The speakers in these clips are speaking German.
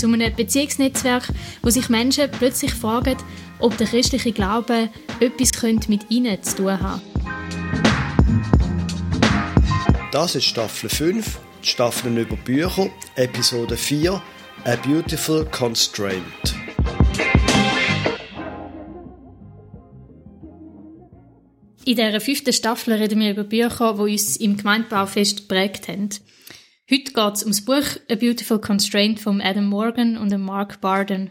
Zu einem Beziehungsnetzwerk, wo sich Menschen plötzlich fragen, ob der christliche Glaube etwas mit ihnen zu tun hat. Das ist Staffel 5, Staffeln über Bücher, Episode 4, A Beautiful Constraint. In dieser fünften Staffel reden wir über Bücher, die uns im Gemeindebau fest geprägt haben. Heute geht es um das Buch A Beautiful Constraint von Adam Morgan und Mark Barden.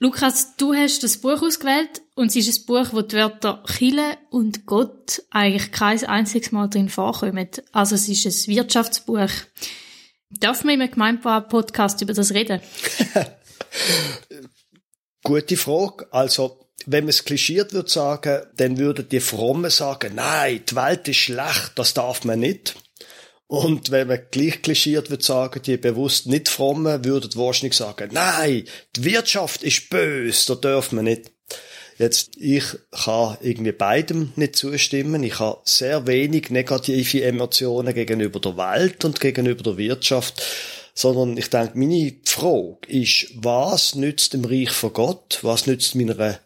Lukas, du hast das Buch ausgewählt und es ist ein Buch, wo die Wörter Chile und Gott eigentlich kein einziges Mal drin vorkommen. Also es ist ein Wirtschaftsbuch. Darf man im Gemeindebau-Podcast über das reden? Gute Frage. Also wenn man es klischiert würde sagen, dann würden die Frommen sagen, nein, die Welt ist schlecht, das darf man nicht. Und wenn man gleich klischiert würde sagen, die bewusst nicht Frommen würden wahrscheinlich sagen, nein, die Wirtschaft ist böse, da darf man nicht. Jetzt, ich kann irgendwie beidem nicht zustimmen. Ich habe sehr wenig negative Emotionen gegenüber der Welt und gegenüber der Wirtschaft sondern ich denke, meine Frage ist, was nützt dem Reich von Gott? Was nützt meiner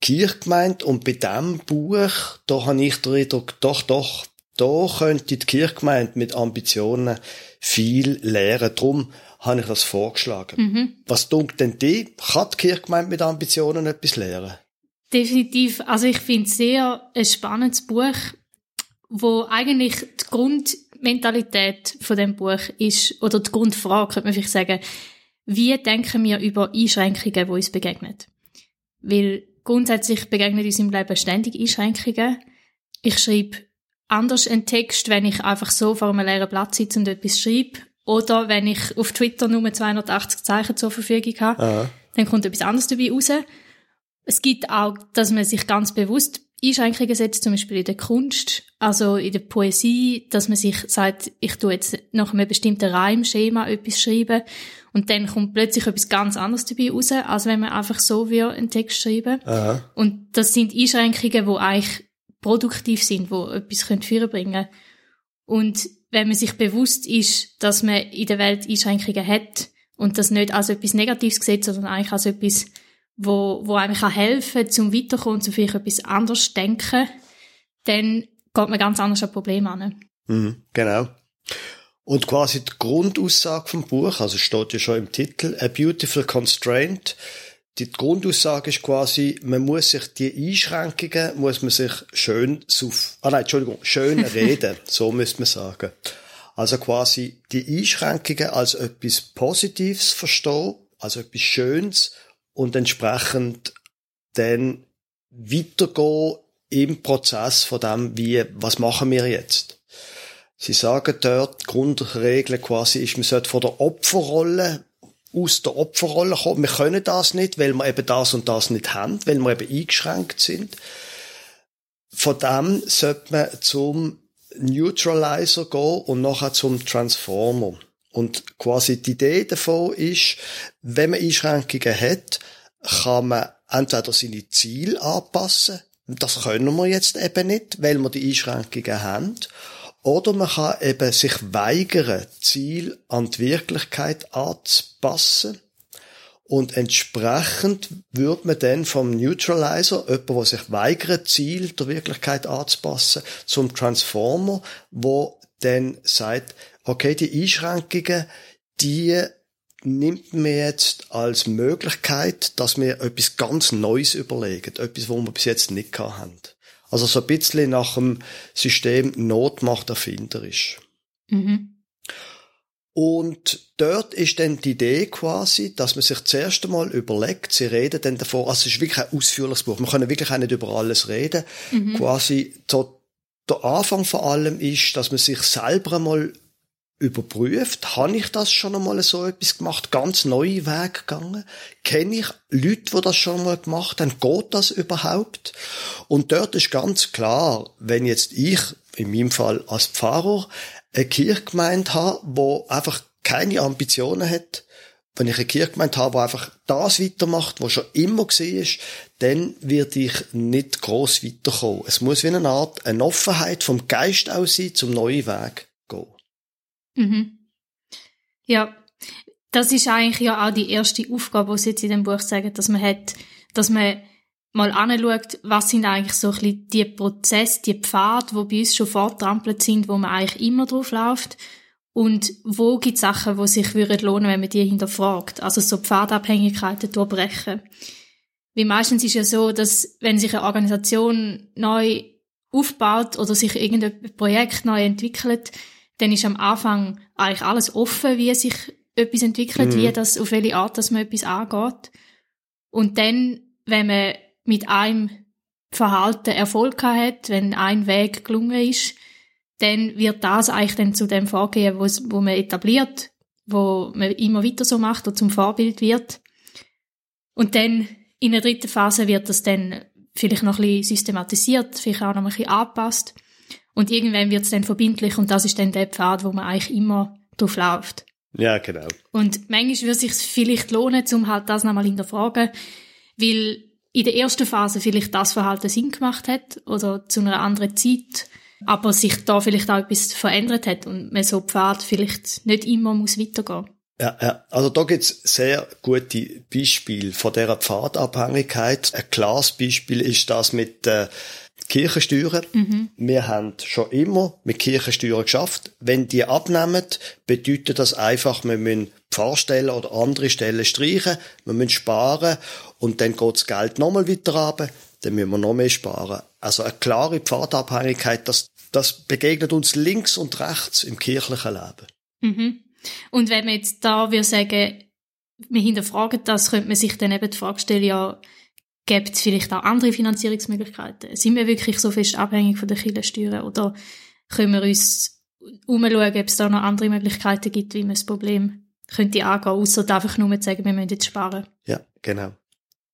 Kirchgemeinde und bei diesem Buch, da habe ich den Eindruck, doch, doch, da könnte die Kirchgemeinde mit Ambitionen viel lernen. Darum habe ich das vorgeschlagen. Mhm. Was dunkt denn die? Kann die Kirchgemeinde mit Ambitionen etwas lernen? Definitiv. Also ich finde es sehr ein spannendes Buch, wo eigentlich die Grundmentalität von dem Buch ist, oder die Grundfrage, könnte man vielleicht sagen, wie denken wir über Einschränkungen, die uns begegnen? Weil Grundsätzlich begegnen uns im Leben ständig Einschränkungen. Ich schreibe anders Text, wenn ich einfach so vor einem leeren Blatt sitze und etwas schreibe. Oder wenn ich auf Twitter nur 280 Zeichen zur Verfügung habe. Aha. Dann kommt etwas anderes dabei raus. Es gibt auch, dass man sich ganz bewusst Einschränkungen setzt, zum Beispiel in der Kunst, also in der Poesie, dass man sich sagt, ich tue jetzt nach einem bestimmten Reimschema etwas schreiben und dann kommt plötzlich etwas ganz anderes dabei raus, als wenn man einfach so wie einen Text schreiben. Aha. Und das sind Einschränkungen, die eigentlich produktiv sind, die etwas führen bringen Und wenn man sich bewusst ist, dass man in der Welt Einschränkungen hat und das nicht als etwas Negatives sieht, sondern eigentlich als etwas, wo, wo einem kann helfen zum Weiterkommen, zum vielleicht etwas anderes denken, dann geht man ganz anders an Probleme an. Mhm, genau. Und quasi die Grundaussage vom Buch, also steht ja schon im Titel, A Beautiful Constraint. Die Grundaussage ist quasi, man muss sich die Einschränkungen, muss man sich schön suf, ah nein, Entschuldigung, schön reden, so müsste man sagen. Also quasi die Einschränkungen als etwas Positives verstehen, als etwas Schönes und entsprechend dann weitergehen im Prozess von dem, wie, was machen wir jetzt? Sie sagen dort, die Grundregel quasi ist, man sollte von der Opferrolle aus der Opferrolle kommen. Wir können das nicht, weil wir eben das und das nicht haben, weil wir eben eingeschränkt sind. Von dem sollte man zum Neutralizer gehen und nachher zum Transformer. Und quasi die Idee davon ist, wenn man Einschränkungen hat, kann man entweder seine Ziele anpassen. Das können wir jetzt eben nicht, weil wir die Einschränkungen haben. Oder man kann eben sich weigern, Ziel an die Wirklichkeit anzupassen. Und entsprechend wird man dann vom Neutralizer, jemand, der sich weigert, Ziel der Wirklichkeit anzupassen, zum Transformer, wo dann sagt, okay, die Einschränkungen, die nimmt man jetzt als Möglichkeit, dass wir etwas ganz Neues überlegen, etwas, wo wir bis jetzt nicht haben. Also so ein bisschen nach dem System Not macht erfinderisch. Mhm. Und dort ist dann die Idee quasi, dass man sich zuerst einmal überlegt, sie reden dann davor, also es ist wirklich ein ausführliches Buch, man kann wirklich auch nicht über alles reden, mhm. quasi so, der Anfang vor allem ist, dass man sich selber einmal überprüft, habe ich das schon einmal so etwas gemacht, ganz neue Wege gegangen, kenne ich Leute, die das schon einmal gemacht haben, geht das überhaupt? Und dort ist ganz klar, wenn jetzt ich, in meinem Fall als Pfarrer, eine Kirchgemeinde habe, wo einfach keine Ambitionen hat, wenn ich eine Kirchgemeinde habe, die einfach das weitermacht, was schon immer war, dann werde ich nicht gross weiterkommen. Es muss wie eine Art, eine Offenheit vom Geist aus sein, zum neuen Weg gehen. Mhm. Ja, das ist eigentlich ja auch die erste Aufgabe, die Sie jetzt in dem Buch sagen, dass man hat, dass man mal anschaut, was sind eigentlich so ein bisschen die Prozesse, die Pfade, die bei uns schon vortrampelt sind, wo man eigentlich immer drauf läuft und wo gibt es Sachen, die sich würden lohnen, wenn man die hinterfragt? Also so Pfadabhängigkeiten durchbrechen. Wie meistens ist ja so, dass wenn sich eine Organisation neu aufbaut oder sich irgendein Projekt neu entwickelt, dann ist am Anfang eigentlich alles offen, wie sich etwas entwickelt, mhm. wie das, auf welche Art, dass man etwas angeht. Und dann, wenn man mit einem Verhalten Erfolg hat, wenn ein Weg gelungen ist, dann wird das eigentlich dann zu dem Vorgehen, wo, wo man etabliert, wo man immer weiter so macht und zum Vorbild wird. Und dann in der dritten Phase wird das dann vielleicht noch ein bisschen systematisiert, vielleicht auch noch ein bisschen angepasst. Und irgendwann wird es dann verbindlich und das ist dann der Pfad, wo man eigentlich immer drauf läuft. Ja, genau. Und manchmal würde es sich vielleicht lohnen, um halt das nochmal hinterfragen, weil in der ersten Phase vielleicht das Verhalten Sinn gemacht hat oder zu einer anderen Zeit aber sich da vielleicht auch etwas verändert hat und man so Pfad vielleicht nicht immer muss weitergehen. Ja, ja, also da gibt's sehr gute Beispiele von dieser Pfadabhängigkeit. Ein klares Beispiel ist das mit äh, Kirchensteuern. Mhm. Wir haben schon immer mit Kirchensteuern geschafft. Wenn die abnehmen, bedeutet das einfach, wir müssen Pfarrstellen oder andere Stellen streichen, wir müssen sparen und dann geht das Geld nochmal weiter runter, dann müssen wir noch mehr sparen. Also eine klare Pfadabhängigkeit, das das begegnet uns links und rechts im kirchlichen Leben. Mhm. Und wenn man jetzt da wir sagen, wir hinterfragen das, könnte man sich dann eben die Frage stellen, ja, gibt es vielleicht auch andere Finanzierungsmöglichkeiten? Sind wir wirklich so fest abhängig von der Kirchensteuern oder können wir uns umschauen, ob es da noch andere Möglichkeiten gibt, wie man das Problem könnte angehen, außer einfach nur zu sagen, wir müssen jetzt sparen? Ja, genau.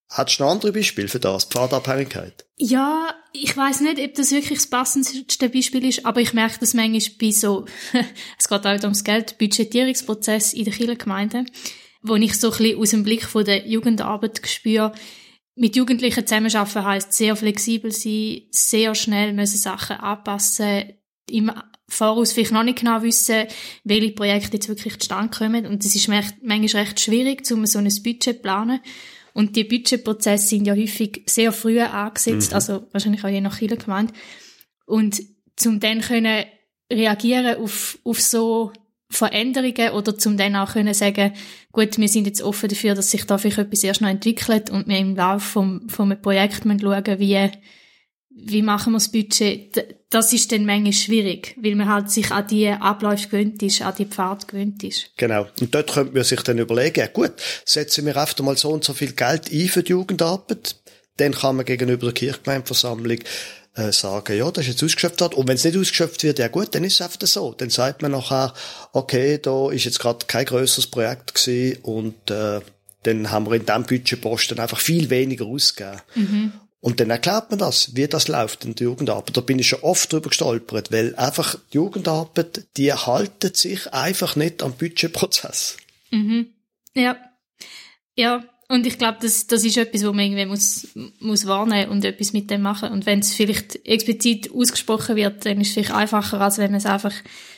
Hattest du noch andere Beispiele für das, Pfadabhängigkeit? Ja, ich weiß nicht, ob das wirklich das passendste Beispiel ist, aber ich merke das manchmal bei so, es geht auch ums Geld, Budgetierungsprozess in der Kirchengemeinde, wo ich so ein bisschen aus dem Blick von der Jugendarbeit spüre, mit Jugendlichen zusammenarbeiten heisst sehr flexibel sein, sehr schnell müssen Sachen anpassen, im Voraus vielleicht noch nicht genau wissen, welche Projekte jetzt wirklich zustande kommen. Und es ist manchmal recht schwierig, um so ein Budget zu planen. Und die Budgetprozesse sind ja häufig sehr früh angesetzt, mhm. also wahrscheinlich auch je nach Kirche gemeint. Und zum dann können reagieren auf, auf so Veränderungen oder zum dann auch können sagen, gut, wir sind jetzt offen dafür, dass sich da vielleicht etwas erst noch entwickelt und wir im Laufe vom, vom Projekt schauen, wie, wie machen wir das Budget, das ist dann manchmal schwierig, weil man halt sich an die Abläufe gewöhnt ist, an die Pfad gewöhnt ist. Genau. Und dort könnte man sich dann überlegen, gut, setzen wir einfach mal so und so viel Geld ein für die Jugendarbeit, dann kann man gegenüber der Kirchgemeindeversammlung äh, sagen, ja, das ist jetzt ausgeschöpft worden. Und wenn es nicht ausgeschöpft wird, ja gut, dann ist es einfach so. Dann sagt man nachher, okay, da ist jetzt gerade kein grösseres Projekt gewesen und äh, dann haben wir in diesem Budgetposten einfach viel weniger ausgegeben. Mhm. Und dann erklärt man das, wie das läuft in der Jugendarbeit. Da bin ich schon oft drüber gestolpert, weil einfach die Jugendarbeit, die haltet sich einfach nicht am Budgetprozess. Mhm. Ja. Ja. Und ich glaube, das, das ist etwas, wo man irgendwie muss, muss warnen und etwas mit dem machen. Und wenn es vielleicht explizit ausgesprochen wird, dann ist es vielleicht einfacher, als wenn man es einfach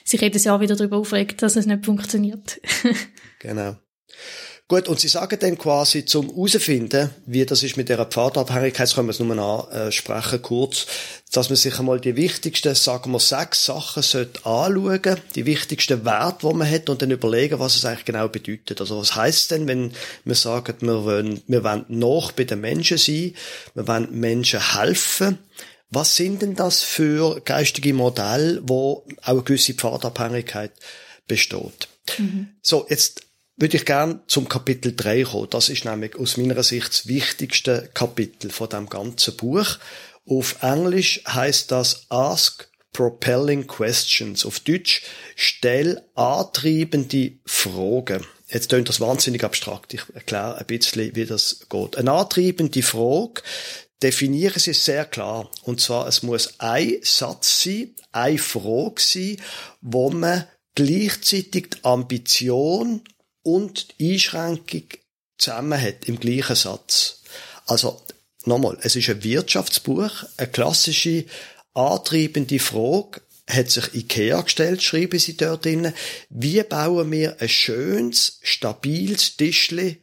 sich jedes Jahr wieder darüber aufregt, dass es nicht funktioniert. genau. Gut, und Sie sagen dann quasi zum herausfinden, wie das ist mit dieser Pfadabhängigkeit, das können wir es nur ansprechen, kurz, dass man sich einmal die wichtigsten, sagen wir, sechs Sachen sollte anschauen, die wichtigsten Werte, die man hat, und dann überlegen, was es eigentlich genau bedeutet. Also was heißt denn, wenn wir sagen, wir wollen, wir wollen noch bei den Menschen sein, wir wollen Menschen helfen, was sind denn das für geistige Modelle, wo auch eine gewisse Pfadabhängigkeit besteht? Mhm. So, jetzt würde ich gern zum Kapitel 3 kommen. Das ist nämlich aus meiner Sicht das wichtigste Kapitel von dem ganzen Buch. Auf Englisch heißt das Ask, Propelling Questions. Auf Deutsch, stell antriebende Fragen. Jetzt klingt das wahnsinnig abstrakt. Ich erkläre ein bisschen, wie das geht. Eine antriebende Frage definiere sie sehr klar. Und zwar, es muss ein Satz sein, eine Frage sein, wo man gleichzeitig die Ambition und die Einschränkung zusammen hat im gleichen Satz. Also, nochmal, es ist ein Wirtschaftsbuch, eine klassische antreibende Frage, hat sich Ikea gestellt, schreiben sie dort drin. Wie bauen wir ein schönes, stabiles Tischli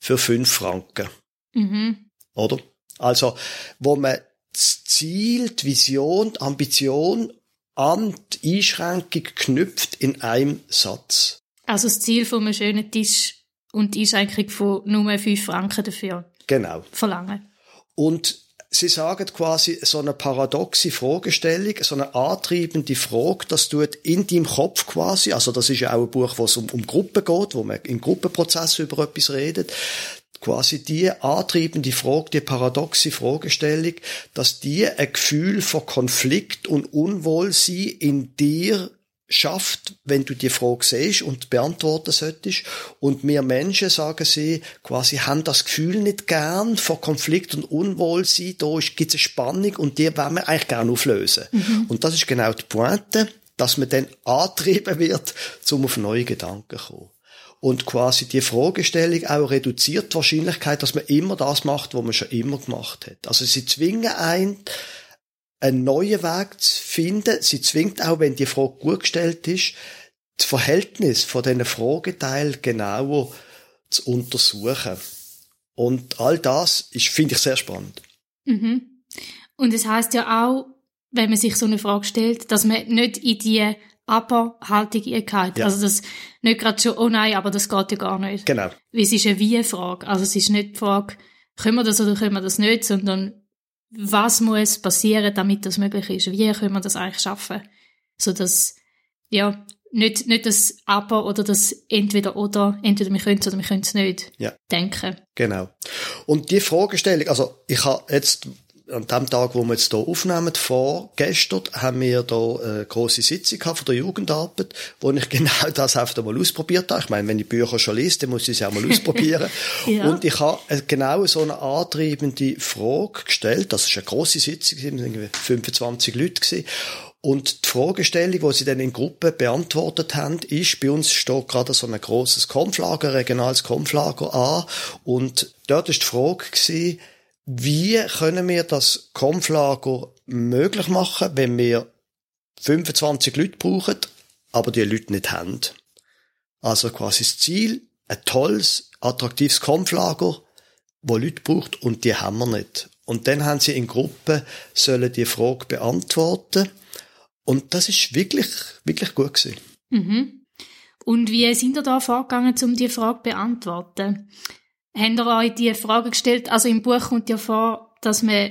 für fünf Franken? Mhm. Oder? Also, wo man das Ziel, die Vision, die Ambition an die Einschränkung knüpft in einem Satz. Also das Ziel von einem schönen Tisch und die Einschränkung von nur fünf Franken dafür genau. verlangen. Und Sie sagen quasi so eine paradoxe Fragestellung, so eine antreibende Frage, das tut in deinem Kopf quasi, also das ist ja auch ein Buch, wo es um, um Gruppen geht, wo man im Gruppenprozess über etwas redet, quasi die antreibende Frage, die paradoxe Fragestellung, dass die ein Gefühl von Konflikt und Unwohlsein in dir schafft, wenn du die Frage siehst und beantworten solltest. Und wir Menschen, sagen sie, quasi haben das Gefühl nicht gern von Konflikt und Unwohlsein. Da gibt es eine Spannung und die wollen wir eigentlich gerne auflösen. Mhm. Und das ist genau die Pointe, dass man dann antrieben wird, um auf neue Gedanken zu kommen. Und quasi die Fragestellung auch reduziert die Wahrscheinlichkeit, dass man immer das macht, was man schon immer gemacht hat. Also sie zwingen einen, einen neuen Weg zu finden. Sie zwingt auch, wenn die Frage gut gestellt ist, das Verhältnis von diesen Frageteilen genauer zu untersuchen. Und all das ist, finde ich, sehr spannend. Mhm. Und es heißt ja auch, wenn man sich so eine Frage stellt, dass man nicht in die Aber-Haltung geht. Ja. Also das nicht gerade schon, oh nein, aber das geht ja gar nicht. Genau. Es ist eine Wie-Frage. Also es ist nicht die Frage, können wir das oder können wir das nicht, sondern was muss passieren, damit das möglich ist? Wie können wir das eigentlich schaffen? So dass, ja, nicht, nicht das Aber oder das Entweder oder, entweder wir können es oder wir können es nicht ja. denken. Genau. Und die Fragestellung, also ich habe jetzt an dem Tag, wo wir jetzt hier aufnehmen, vorgestern, haben wir hier eine grosse Sitzung von der Jugendarbeit, wo ich genau das einfach mal ausprobiert habe. Ich meine, wenn ich Bücher schon lese, dann muss ich sie auch mal ausprobieren. ja. Und ich habe genau so eine antreibende Frage gestellt. Das ist eine grosse Sitzung, irgendwie 25 Leute gewesen. Und die Fragestellung, die sie dann in Gruppen beantwortet haben, ist, bei uns steht gerade so ein grosses Konflager, regionales Konflager an. Und dort ist die Frage gewesen, wie können wir das Konflager möglich machen, wenn wir 25 Leute brauchen, aber die Leute nicht haben? Also quasi das Ziel, ein tolles, attraktives Konflager, wo Leute braucht und die haben wir nicht. Und dann haben sie in Gruppen sollen die Frage beantworten. Und das ist wirklich, wirklich gut gewesen. Mhm. Und wie sind ihr da vorgegangen, um die Frage zu beantworten? Habt ihr euch die Frage gestellt? Also im Buch kommt ja vor, dass man,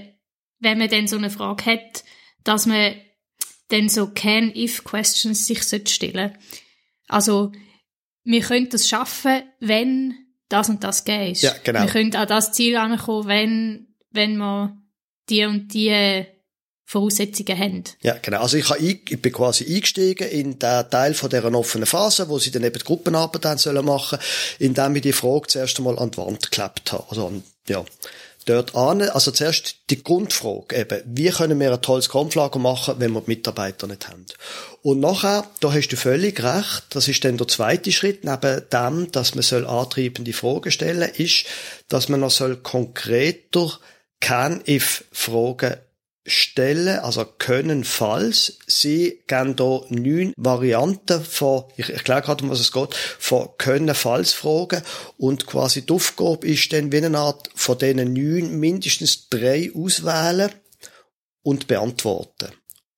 wenn man dann so eine Frage hat, dass man dann so Can-If-Questions sich stellen Also, wir können das schaffen, wenn das und das geht. Ja, genau. Wir können an das Ziel ankommen, wenn, wenn wir die und die Voraussetzungen haben. Ja, genau. Also ich, ich bin quasi eingestiegen in den Teil von dieser offenen Phase, wo sie dann eben die Gruppenarbeit haben sollen machen, indem ich die Frage zuerst einmal an die Wand geklebt habe. Also, ja. Dort an, also zuerst die Grundfrage eben, wie können wir ein tolles Kampflager machen, wenn wir die Mitarbeiter nicht haben? Und nachher, da hast du völlig recht, das ist dann der zweite Schritt, neben dem, dass man soll antriebende Fragen stellen, ist, dass man noch soll konkreter Can-If-Fragen stellen, also können, falls sie geben da neun Varianten von, ich erkläre gerade, um was es geht, von können, falls Fragen und quasi die Aufgabe ist dann wie eine Art von diesen neun mindestens drei auswählen und beantworten.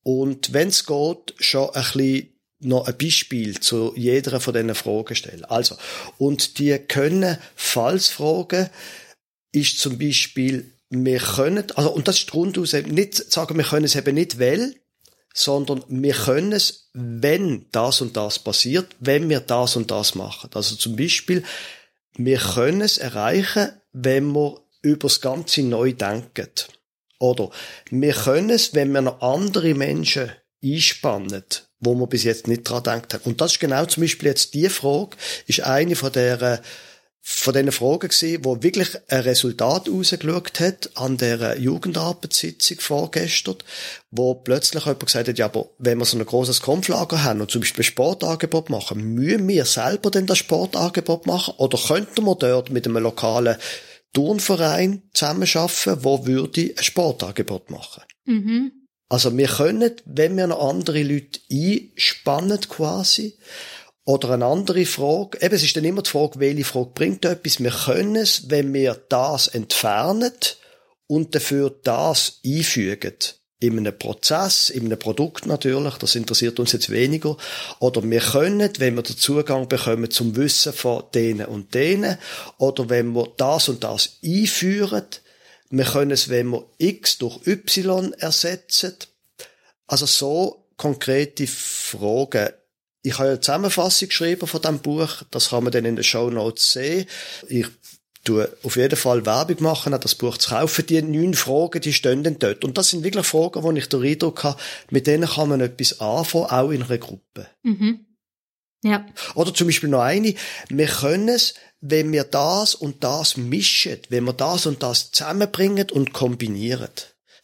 Und wenn es geht, schon ein bisschen noch ein Beispiel zu jeder von diesen Fragen stellen. Also, und die können, falls Fragen ist zum Beispiel wir können, also, und das ist grundaus nicht sagen, wir können es eben nicht weil, sondern wir können es, wenn das und das passiert, wenn wir das und das machen. Also zum Beispiel, wir können es erreichen, wenn wir über das Ganze neu denken. Oder wir können es, wenn wir noch andere Menschen einspannen, wo man bis jetzt nicht dran gedacht hat. Und das ist genau zum Beispiel jetzt die Frage, ist eine von der von diesen Fragen gewesen, wo wirklich ein Resultat rausgeschaut hat an der Jugendarbeitssitzung vorgestern, wo plötzlich jemand gesagt hat, ja, aber wenn wir so ein großes Kampflager haben und zum Beispiel ein Sportangebot machen, müssen wir selber denn das Sportangebot machen oder könnten wir dort mit einem lokalen Turnverein zusammenarbeiten, wo würde ein Sportangebot machen? Mhm. Also wir können, wenn wir noch andere Leute einspannen quasi, oder eine andere Frage, eben, es ist dann immer die Frage, welche Frage bringt etwas. Wir können es, wenn wir das entfernen und dafür das einfügen. In einem Prozess, in einem Produkt natürlich, das interessiert uns jetzt weniger. Oder wir können, wenn wir den Zugang bekommen zum Wissen von denen und denen, oder wenn wir das und das einführen, wir können es, wenn wir X durch Y ersetzen. Also so konkrete Fragen ich habe eine Zusammenfassung geschrieben von diesem Buch. Das kann man dann in den Show Notes sehen. Ich tue auf jeden Fall Werbung machen, das Buch zu kaufen. Die neun Fragen, die stehen dann dort. Und das sind wirklich Fragen, wo ich den Eindruck habe, mit denen kann man etwas anfangen, auch in einer Gruppe. Mhm. Ja. Oder zum Beispiel noch eine. Wir können es, wenn wir das und das mischen, wenn wir das und das zusammenbringen und kombinieren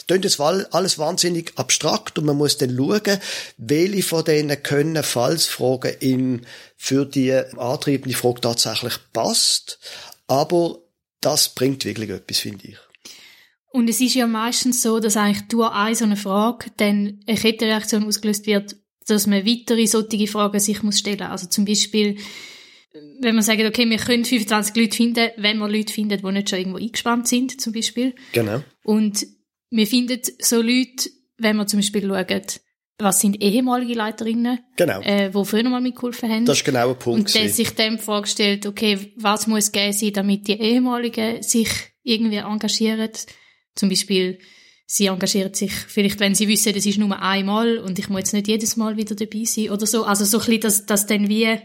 klingt jetzt alles wahnsinnig abstrakt und man muss dann schauen, welche von denen können Fallsfragen in, für die antriebende Frage tatsächlich passt. Aber das bringt wirklich etwas, finde ich. Und es ist ja meistens so, dass eigentlich durch eine so eine Frage dann eine Kettenreaktion ausgelöst wird, dass man weitere solche Fragen sich muss stellen. Also zum Beispiel, wenn man sagt, okay, wir können 25 Leute finden, wenn wir Leute finden, die nicht schon irgendwo eingespannt sind, zum Beispiel. Genau. Und wir finden so Leute, wenn wir zum Beispiel schauen, was sind ehemalige Leiterinnen, genau. äh, die früher mal mitgeholfen haben. Das ist genau ein Punkt. Und der sich dann vorgestellt, okay, was muss gehen sein, damit die ehemaligen sich irgendwie engagieren. Zum Beispiel, sie engagieren sich vielleicht, wenn sie wissen, das ist nur einmal und ich muss jetzt nicht jedes Mal wieder dabei sein oder so. Also so ein bisschen, dass, dass dann wie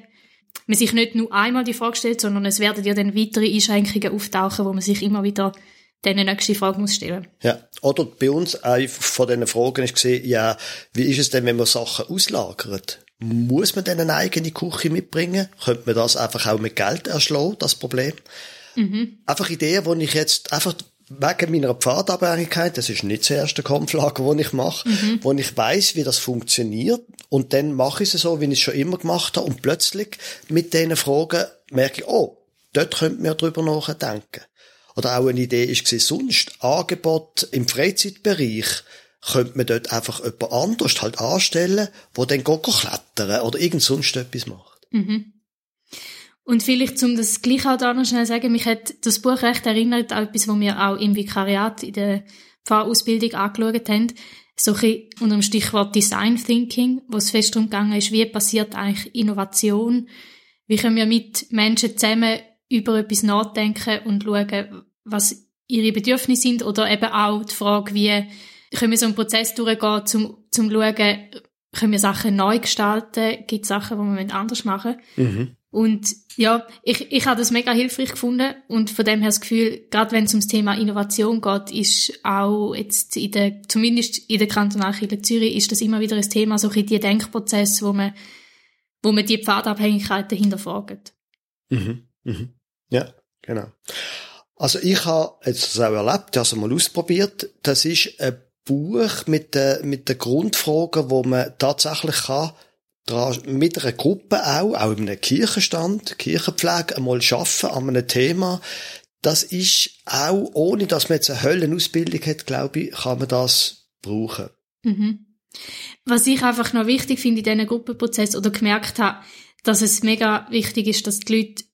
man sich nicht nur einmal die Frage stellt, sondern es werden ja dann weitere Einschränkungen auftauchen, wo man sich immer wieder dann eine nächste Frage muss stellen. Ja. Oder bei uns eine von diesen Fragen ist gesehen, ja, wie ist es denn, wenn man Sachen auslagert? Muss man denn eine eigene Küche mitbringen? Könnte man das einfach auch mit Geld erschlagen, das Problem? Mhm. Einfach Ideen, wo ich jetzt einfach wegen meiner Pfadabhängigkeit, das ist nicht das erste Kampflager, das ich mache, mhm. wo ich weiß, wie das funktioniert und dann mache ich es so, wie ich es schon immer gemacht habe und plötzlich mit diesen Fragen merke ich, oh, dort könnte man drüber nachdenken. Oder auch eine Idee ist sonst Angebot im Freizeitbereich könnte man dort einfach jemand anders halt anstellen, wo dann geht klettern oder irgend sonst etwas macht. Mhm. Und vielleicht, um das gleich auch da noch schnell zu sagen, mich hat das Buch recht erinnert an etwas, was wir auch im Vikariat in der Pfarrausbildung angeschaut haben. So ein unter dem Stichwort Design Thinking, wo es fest darum gegangen ist, wie passiert eigentlich Innovation? Wie können wir mit Menschen zusammen über etwas nachdenken und schauen, was ihre Bedürfnisse sind oder eben auch die Frage, wie können wir so einen Prozess durchgehen, zum, zum schauen, können wir Sachen neu gestalten, gibt es Sachen, die wir anders machen mhm. Und ja, ich, ich habe das mega hilfreich gefunden und von dem her das Gefühl, gerade wenn es ums Thema Innovation geht, ist auch jetzt in der, zumindest in der Kantonalkirche Zürich, ist das immer wieder ein Thema, so ein die Denkprozesse, wo man, wo man die Pfadabhängigkeiten hinterfragt. Mhm. Mhm. Ja, genau. Also ich habe jetzt das auch erlebt, also mal ausprobiert. Das ist ein Buch mit den, mit den Grundfragen, wo man tatsächlich kann, mit einer Gruppe auch, auch in einem Kirchenstand, Kirchenpflege, einmal schaffen an einem Thema. Das ist auch, ohne dass man jetzt eine Höllenausbildung hat, glaube ich, kann man das brauchen. Mhm. Was ich einfach noch wichtig finde in diesen Gruppenprozess oder gemerkt habe, dass es mega wichtig ist, dass die Leute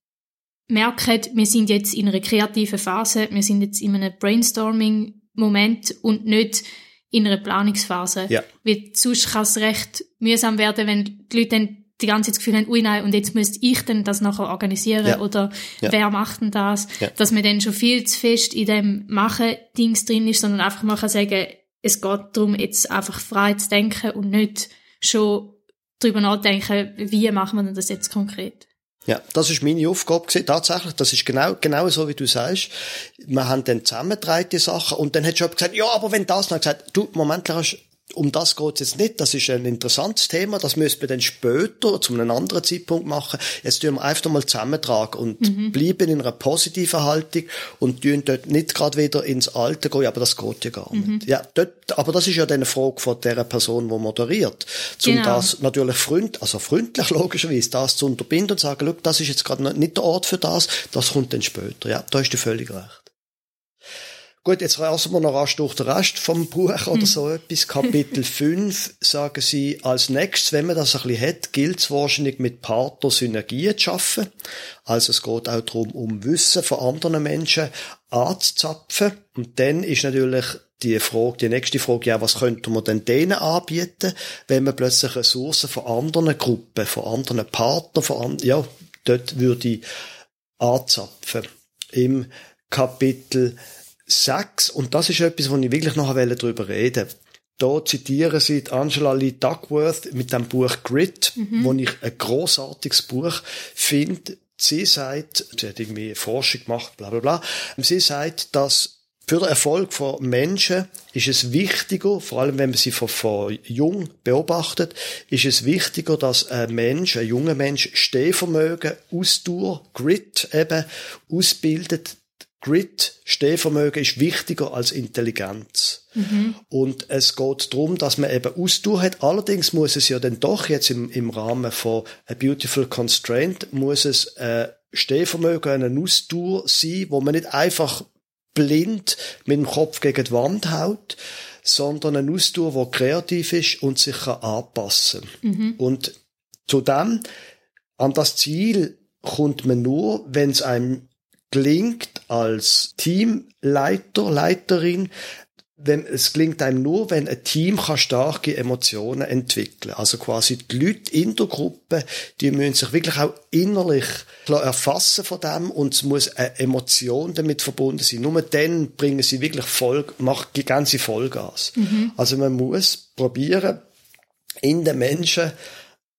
merken, wir sind jetzt in einer kreativen Phase, wir sind jetzt in einem Brainstorming-Moment und nicht in einer Planungsphase. Ja. Weil sonst kann es recht mühsam werden, wenn die Leute dann die ganze Zeit das Gefühl haben, ui nein, und jetzt müsste ich denn das nachher organisieren ja. oder ja. wer macht denn das? Ja. Dass man dann schon viel zu fest in dem Machen-Dings drin ist, sondern einfach mal kann sagen, es geht darum, jetzt einfach frei zu denken und nicht schon darüber nachdenken, wie machen wir denn das jetzt konkret? Ja, das ist meine Aufgabe gewesen. Tatsächlich, das ist genau, genau so, wie du sagst. Wir haben dann zusammengetragen die Sachen und dann hat schon gesagt, ja, aber wenn das, dann gesagt, du, Moment, hast um das geht es jetzt nicht. Das ist ein interessantes Thema. Das müssen wir dann später zu einem anderen Zeitpunkt machen. Jetzt tun wir einfach mal zusammentragen und mhm. bleiben in einer positiven Haltung und tun dort nicht gerade wieder ins Alte gehen. Aber das geht ja gar nicht. Mhm. Ja, dort, aber das ist ja dann eine Frage von der Person, die moderiert. Um genau. das natürlich freund, also freundlich logischerweise, das zu unterbinden und sagen, look, das ist jetzt gerade nicht der Ort für das. Das kommt dann später. Ja, da ist du völlig recht. Gut, jetzt rasen wir noch rasch durch den Rest vom Buch oder hm. so etwas. Kapitel 5 sagen sie als nächstes, wenn man das ein bisschen hat, gilt es wahrscheinlich mit Partner Synergien zu schaffen. Also es geht auch darum, um Wissen von anderen Menschen anzuzapfen. Und dann ist natürlich die Frage, die nächste Frage, ja, was könnte man denn denen anbieten, wenn man plötzlich Ressourcen von anderen Gruppen, von anderen Partnern, von an, ja, dort würde ich anzapfen. Im Kapitel 6, und das ist etwas, wo ich wirklich noch darüber reden da zitieren sie Angela Lee Duckworth mit dem Buch Grit, mhm. wo ich ein großartiges Buch finde. Sie sagt, sie hat irgendwie Forschung gemacht, bla bla bla. Sie sagt, dass für den Erfolg von Menschen ist es wichtiger, vor allem wenn man sie von, von jung beobachtet, ist es wichtiger, dass ein Mensch, ein junger Mensch Stehvermögen, Ausdauer, Grit eben ausbildet, Grit, Stehvermögen ist wichtiger als Intelligenz. Mhm. Und es geht darum, dass man eben Ausdauer hat. Allerdings muss es ja dann doch jetzt im, im Rahmen von A Beautiful Constraint, muss es äh, Stehvermögen, eine Ausdauer sein, wo man nicht einfach blind mit dem Kopf gegen die Wand haut, sondern eine Ausdauer, die kreativ ist und sich kann anpassen mhm. Und zudem, an das Ziel kommt man nur, wenn es einem gelingt als Teamleiter, Leiterin, wenn, es gelingt einem nur, wenn ein Team kann starke Emotionen entwickeln. Also quasi die Leute in der Gruppe, die müssen sich wirklich auch innerlich erfassen von dem und es muss eine Emotion damit verbunden sein. Nur dann bringen sie wirklich voll, macht die ganze Vollgas. Mhm. Also man muss probieren, in den Menschen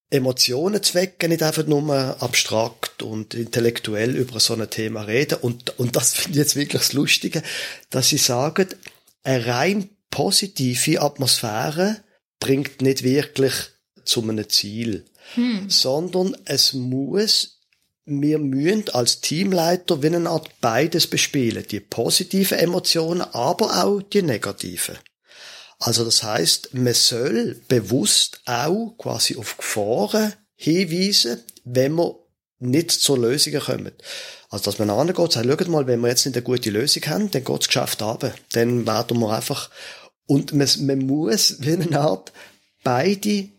Emotionen zu wecken, nicht einfach nur abstrakt und intellektuell über so ein Thema reden. Und, und das finde ich jetzt wirklich das Lustige, dass sie sagen, eine rein positive Atmosphäre bringt nicht wirklich zu einem Ziel, hm. sondern es muss, wir müssen als Teamleiter wie eine Art beides bespielen. Die positiven Emotionen, aber auch die negativen. Also das heißt, man soll bewusst auch quasi auf Gefahren hinweisen, wenn man nicht zur Lösung kommen. Also, dass man angeht und sagt, schaut mal, wenn wir jetzt nicht eine gute Lösung haben, dann geht das Geschäft runter. Dann werden wir einfach, und man, man muss wie eine Art beide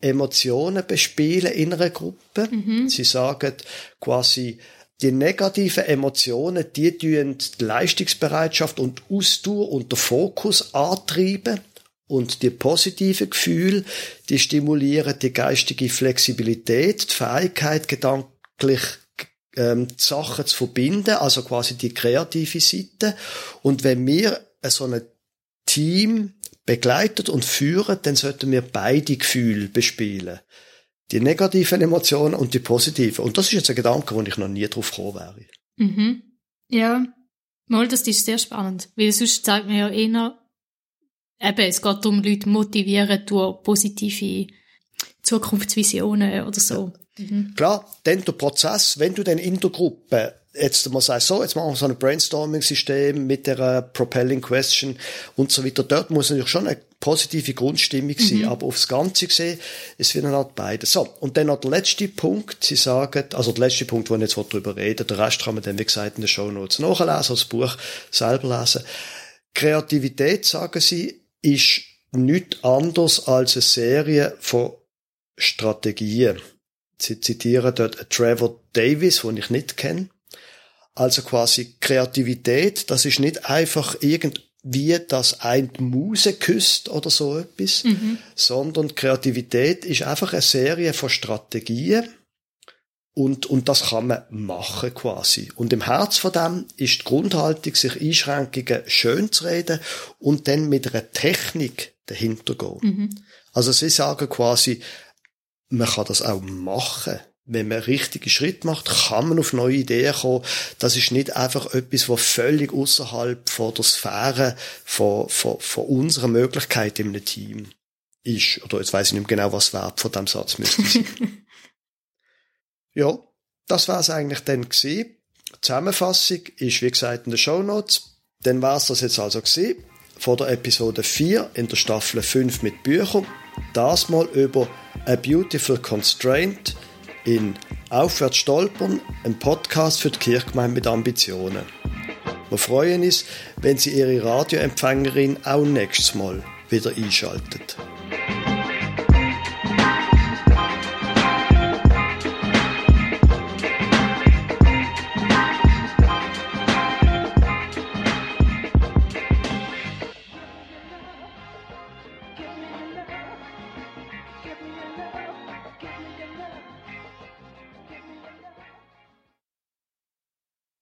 Emotionen bespielen in einer Gruppe. Mhm. Sie sagen quasi, die negativen Emotionen, die tun die Leistungsbereitschaft und Ausdauer und der Fokus antreiben. Und die positiven Gefühle, die stimulieren die geistige Flexibilität, die Fähigkeit, gedanklich ähm, die Sachen zu verbinden, also quasi die kreative Seite. Und wenn wir so ein Team begleitet und führen, dann sollten wir beide Gefühle bespielen. Die negativen Emotionen und die positiven. Und das ist jetzt ein Gedanke, wo ich noch nie drauf gekommen wäre. Mhm. Ja. Mal, das ist sehr spannend. Weil sonst zeigt man ja eher, eben, es geht darum, Leute motivieren durch positive Zukunftsvisionen oder so. Ja. Mhm. Klar, dann der Prozess, wenn du dann in der Gruppe jetzt mal sagst, so, jetzt machen wir so ein Brainstorming-System mit der uh, Propelling Question und so weiter. Dort muss natürlich schon eine positive Grundstimmung sein, mhm. aber aufs Ganze gesehen, es wird halt beides. So, und dann noch der letzte Punkt, Sie sagen, also der letzte Punkt, wo ich jetzt darüber rede, der Rest kann man dann, wie gesagt, in den Show Notes nachlesen, das Buch selber lesen. Kreativität, sagen Sie, ist nichts anderes als eine Serie von Strategien. Sie zitieren dort Trevor Davis, den ich nicht kenne. Also quasi Kreativität, das ist nicht einfach irgendwie, dass ein die Muse küsst oder so etwas, mhm. sondern Kreativität ist einfach eine Serie von Strategien und, und das kann man machen quasi. Und im Herz von dem ist die Grundhaltung, sich Einschränkungen schön zu reden und dann mit einer Technik dahinter gehen. Mhm. Also sie sagen quasi, man kann das auch machen. Wenn man richtige Schritt macht, kann man auf neue Ideen kommen. Das ist nicht einfach etwas, was völlig außerhalb von der Sphäre von, von, von unserer Möglichkeit in einem Team ist. Oder jetzt weiß ich nicht mehr genau, was Verb von dem Satz müsste sein. ja, das war es eigentlich dann gewesen. Zusammenfassung ist, wie gesagt, in den Show Notes. Dann war es das jetzt also gewesen. Von der Episode 4 in der Staffel 5 mit Büchern. Das mal über A Beautiful Constraint in Aufwärts stolpern, ein Podcast für die Kirchgemeinde mit Ambitionen. Wir freuen uns, wenn Sie Ihre Radioempfängerin auch nächstes Mal wieder einschaltet.